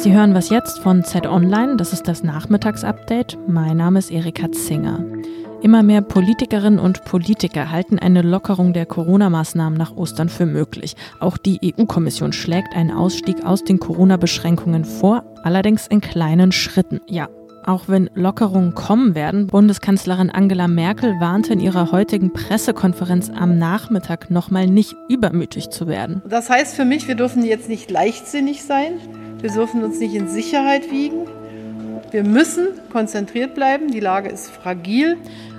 Sie hören was jetzt von Z Online, das ist das Nachmittagsupdate. Mein Name ist Erika Zinger. Immer mehr Politikerinnen und Politiker halten eine Lockerung der Corona-Maßnahmen nach Ostern für möglich. Auch die EU-Kommission schlägt einen Ausstieg aus den Corona-Beschränkungen vor, allerdings in kleinen Schritten. Ja, auch wenn Lockerungen kommen werden, Bundeskanzlerin Angela Merkel warnte in ihrer heutigen Pressekonferenz am Nachmittag nochmal nicht übermütig zu werden. Das heißt für mich, wir dürfen jetzt nicht leichtsinnig sein, wir dürfen uns nicht in Sicherheit wiegen, wir müssen konzentriert bleiben, die Lage ist fragil.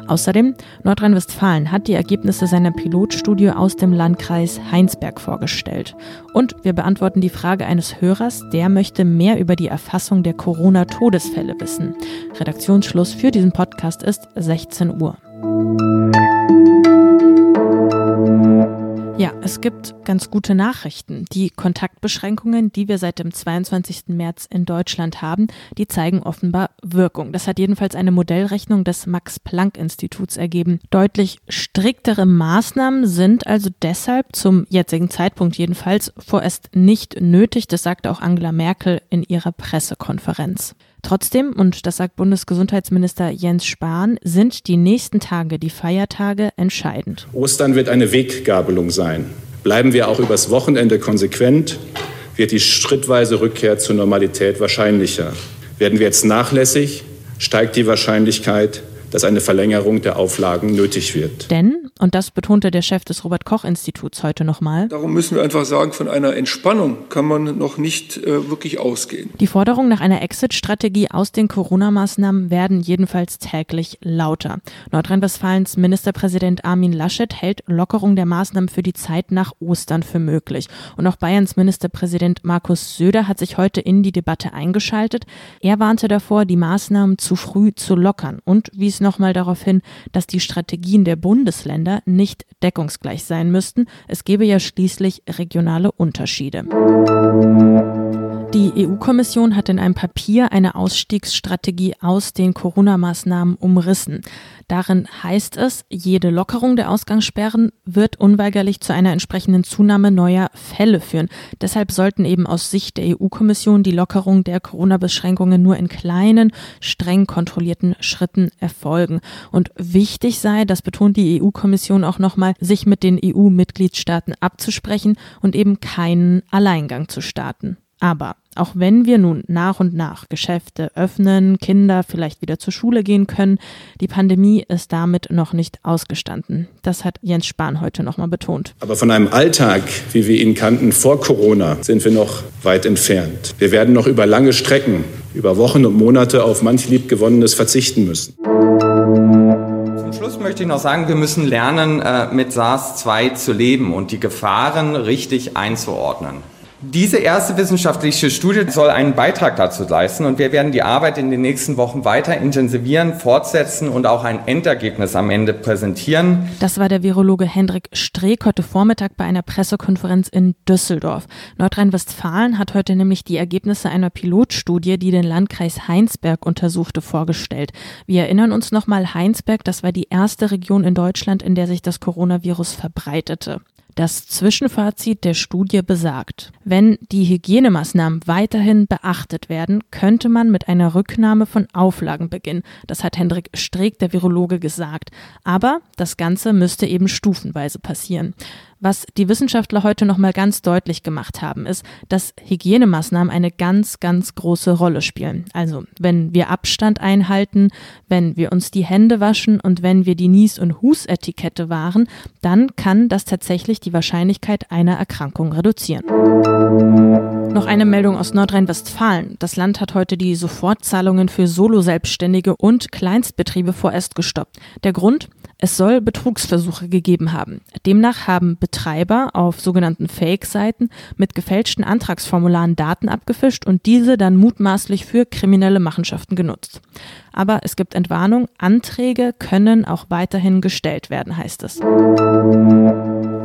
Außerdem, Nordrhein-Westfalen hat die Ergebnisse seiner Pilotstudie aus dem Landkreis Heinsberg vorgestellt. Und wir beantworten die Frage eines Hörers, der möchte mehr über die Erfassung der Corona-Todesfälle wissen. Redaktionsschluss für diesen Podcast ist 16 Uhr. Ja, es gibt ganz gute Nachrichten. Die Kontaktbeschränkungen, die wir seit dem 22. März in Deutschland haben, die zeigen offenbar Wirkung. Das hat jedenfalls eine Modellrechnung des Max-Planck-Instituts ergeben. Deutlich striktere Maßnahmen sind also deshalb zum jetzigen Zeitpunkt jedenfalls vorerst nicht nötig. Das sagte auch Angela Merkel in ihrer Pressekonferenz. Trotzdem, und das sagt Bundesgesundheitsminister Jens Spahn, sind die nächsten Tage, die Feiertage, entscheidend. Ostern wird eine Weggabelung sein. Bleiben wir auch übers Wochenende konsequent, wird die schrittweise Rückkehr zur Normalität wahrscheinlicher. Werden wir jetzt nachlässig, steigt die Wahrscheinlichkeit, dass eine Verlängerung der Auflagen nötig wird. Denn, und das betonte der Chef des Robert Koch Instituts heute nochmal, darum müssen wir einfach sagen, von einer Entspannung kann man noch nicht äh, wirklich ausgehen. Die Forderungen nach einer Exit-Strategie aus den Corona-Maßnahmen werden jedenfalls täglich lauter. Nordrhein-Westfalens Ministerpräsident Armin Laschet hält Lockerung der Maßnahmen für die Zeit nach Ostern für möglich. Und auch Bayerns Ministerpräsident Markus Söder hat sich heute in die Debatte eingeschaltet. Er warnte davor, die Maßnahmen zu früh zu lockern und wies nochmal darauf hin, dass die Strategien der Bundesländer nicht deckungsgleich sein müssten. Es gebe ja schließlich regionale Unterschiede. Die EU-Kommission hat in einem Papier eine Ausstiegsstrategie aus den Corona-Maßnahmen umrissen. Darin heißt es, jede Lockerung der Ausgangssperren wird unweigerlich zu einer entsprechenden Zunahme neuer Fälle führen. Deshalb sollten eben aus Sicht der EU-Kommission die Lockerung der Corona-Beschränkungen nur in kleinen, streng kontrollierten Schritten erfolgen. Und wichtig sei, das betont die EU-Kommission auch nochmal, sich mit den EU-Mitgliedstaaten abzusprechen und eben keinen Alleingang zu starten. Aber auch wenn wir nun nach und nach Geschäfte öffnen, Kinder vielleicht wieder zur Schule gehen können, die Pandemie ist damit noch nicht ausgestanden. Das hat Jens Spahn heute nochmal betont. Aber von einem Alltag, wie wir ihn kannten vor Corona, sind wir noch weit entfernt. Wir werden noch über lange Strecken, über Wochen und Monate auf manch liebgewonnenes verzichten müssen. Zum Schluss möchte ich noch sagen, wir müssen lernen, äh, mit SARS-2 zu leben und die Gefahren richtig einzuordnen. Diese erste wissenschaftliche Studie soll einen Beitrag dazu leisten und wir werden die Arbeit in den nächsten Wochen weiter intensivieren, fortsetzen und auch ein Endergebnis am Ende präsentieren. Das war der Virologe Hendrik Streeck heute Vormittag bei einer Pressekonferenz in Düsseldorf. Nordrhein-Westfalen hat heute nämlich die Ergebnisse einer Pilotstudie, die den Landkreis Heinsberg untersuchte, vorgestellt. Wir erinnern uns nochmal, Heinsberg, das war die erste Region in Deutschland, in der sich das Coronavirus verbreitete. Das Zwischenfazit der Studie besagt, wenn die Hygienemaßnahmen weiterhin beachtet werden, könnte man mit einer Rücknahme von Auflagen beginnen. Das hat Hendrik Streeck, der Virologe, gesagt. Aber das Ganze müsste eben stufenweise passieren. Was die Wissenschaftler heute nochmal ganz deutlich gemacht haben, ist, dass Hygienemaßnahmen eine ganz, ganz große Rolle spielen. Also, wenn wir Abstand einhalten, wenn wir uns die Hände waschen und wenn wir die Nies- und Husetikette wahren, dann kann das tatsächlich die Wahrscheinlichkeit einer Erkrankung reduzieren. Noch eine Meldung aus Nordrhein-Westfalen. Das Land hat heute die Sofortzahlungen für Solo-Selbstständige und Kleinstbetriebe vorerst gestoppt. Der Grund? Es soll Betrugsversuche gegeben haben. Demnach haben Betreiber auf sogenannten Fake-Seiten mit gefälschten Antragsformularen Daten abgefischt und diese dann mutmaßlich für kriminelle Machenschaften genutzt. Aber es gibt Entwarnung, Anträge können auch weiterhin gestellt werden, heißt es.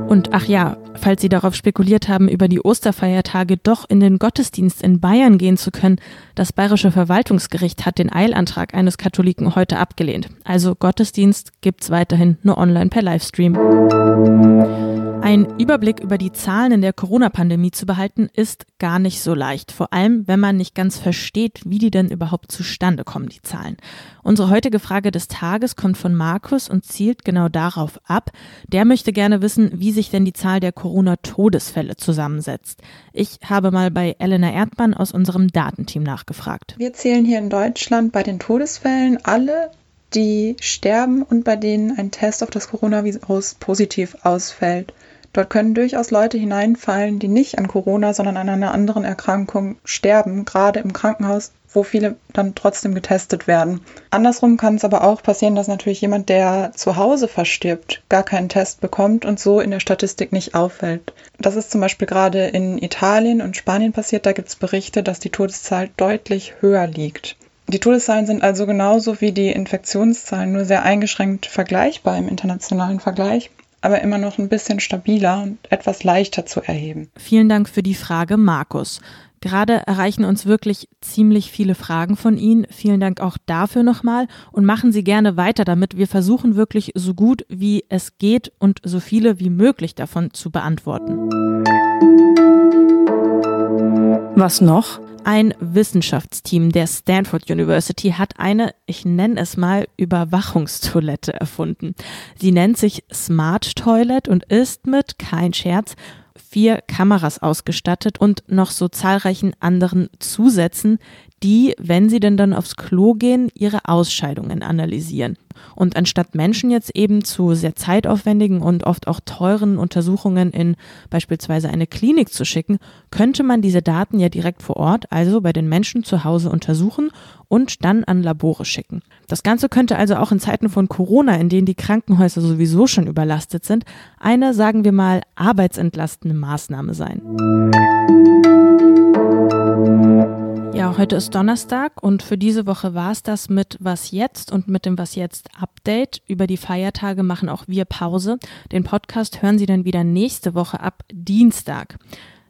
Und ach ja, falls Sie darauf spekuliert haben, über die Osterfeiertage doch in den Gottesdienst in Bayern gehen zu können, das Bayerische Verwaltungsgericht hat den Eilantrag eines Katholiken heute abgelehnt. Also Gottesdienst gibt's weiterhin nur online per Livestream. Ein Überblick über die Zahlen in der Corona-Pandemie zu behalten, ist gar nicht so leicht. Vor allem, wenn man nicht ganz versteht, wie die denn überhaupt zustande kommen, die Zahlen. Unsere heutige Frage des Tages kommt von Markus und zielt genau darauf ab. Der möchte gerne wissen, wie sich denn die Zahl der Corona-Todesfälle zusammensetzt. Ich habe mal bei Elena Erdmann aus unserem Datenteam nachgefragt. Wir zählen hier in Deutschland bei den Todesfällen alle die sterben und bei denen ein Test auf das Coronavirus positiv ausfällt. Dort können durchaus Leute hineinfallen, die nicht an Corona, sondern an einer anderen Erkrankung sterben, gerade im Krankenhaus, wo viele dann trotzdem getestet werden. Andersrum kann es aber auch passieren, dass natürlich jemand, der zu Hause verstirbt, gar keinen Test bekommt und so in der Statistik nicht auffällt. Das ist zum Beispiel gerade in Italien und Spanien passiert. Da gibt es Berichte, dass die Todeszahl deutlich höher liegt. Die Todeszahlen sind also genauso wie die Infektionszahlen nur sehr eingeschränkt vergleichbar im internationalen Vergleich aber immer noch ein bisschen stabiler und etwas leichter zu erheben. Vielen Dank für die Frage, Markus. Gerade erreichen uns wirklich ziemlich viele Fragen von Ihnen. Vielen Dank auch dafür nochmal und machen Sie gerne weiter damit. Wir versuchen wirklich so gut wie es geht und so viele wie möglich davon zu beantworten. Was noch? Ein Wissenschaftsteam der Stanford University hat eine, ich nenne es mal, Überwachungstoilette erfunden. Sie nennt sich Smart Toilet und ist mit, kein Scherz, vier Kameras ausgestattet und noch so zahlreichen anderen Zusätzen, die, wenn sie denn dann aufs Klo gehen, ihre Ausscheidungen analysieren. Und anstatt Menschen jetzt eben zu sehr zeitaufwendigen und oft auch teuren Untersuchungen in beispielsweise eine Klinik zu schicken, könnte man diese Daten ja direkt vor Ort, also bei den Menschen zu Hause untersuchen und dann an Labore schicken. Das Ganze könnte also auch in Zeiten von Corona, in denen die Krankenhäuser sowieso schon überlastet sind, eine, sagen wir mal, arbeitsentlastende Maßnahme sein. Ja, heute ist Donnerstag und für diese Woche war es das mit Was jetzt und mit dem Was jetzt Update. Über die Feiertage machen auch wir Pause. Den Podcast hören Sie dann wieder nächste Woche ab Dienstag.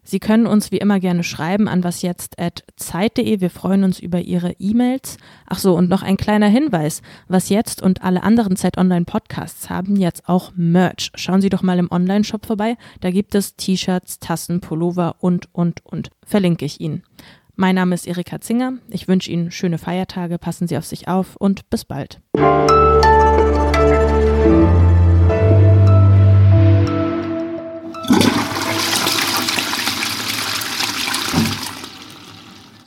Sie können uns wie immer gerne schreiben an wasjetzt.zeit.de. Wir freuen uns über Ihre E-Mails. Ach so, und noch ein kleiner Hinweis. Was jetzt und alle anderen Zeit Online Podcasts haben jetzt auch Merch. Schauen Sie doch mal im Online-Shop vorbei. Da gibt es T-Shirts, Tassen, Pullover und, und, und. Verlinke ich Ihnen. Mein Name ist Erika Zinger. Ich wünsche Ihnen schöne Feiertage, passen Sie auf sich auf und bis bald.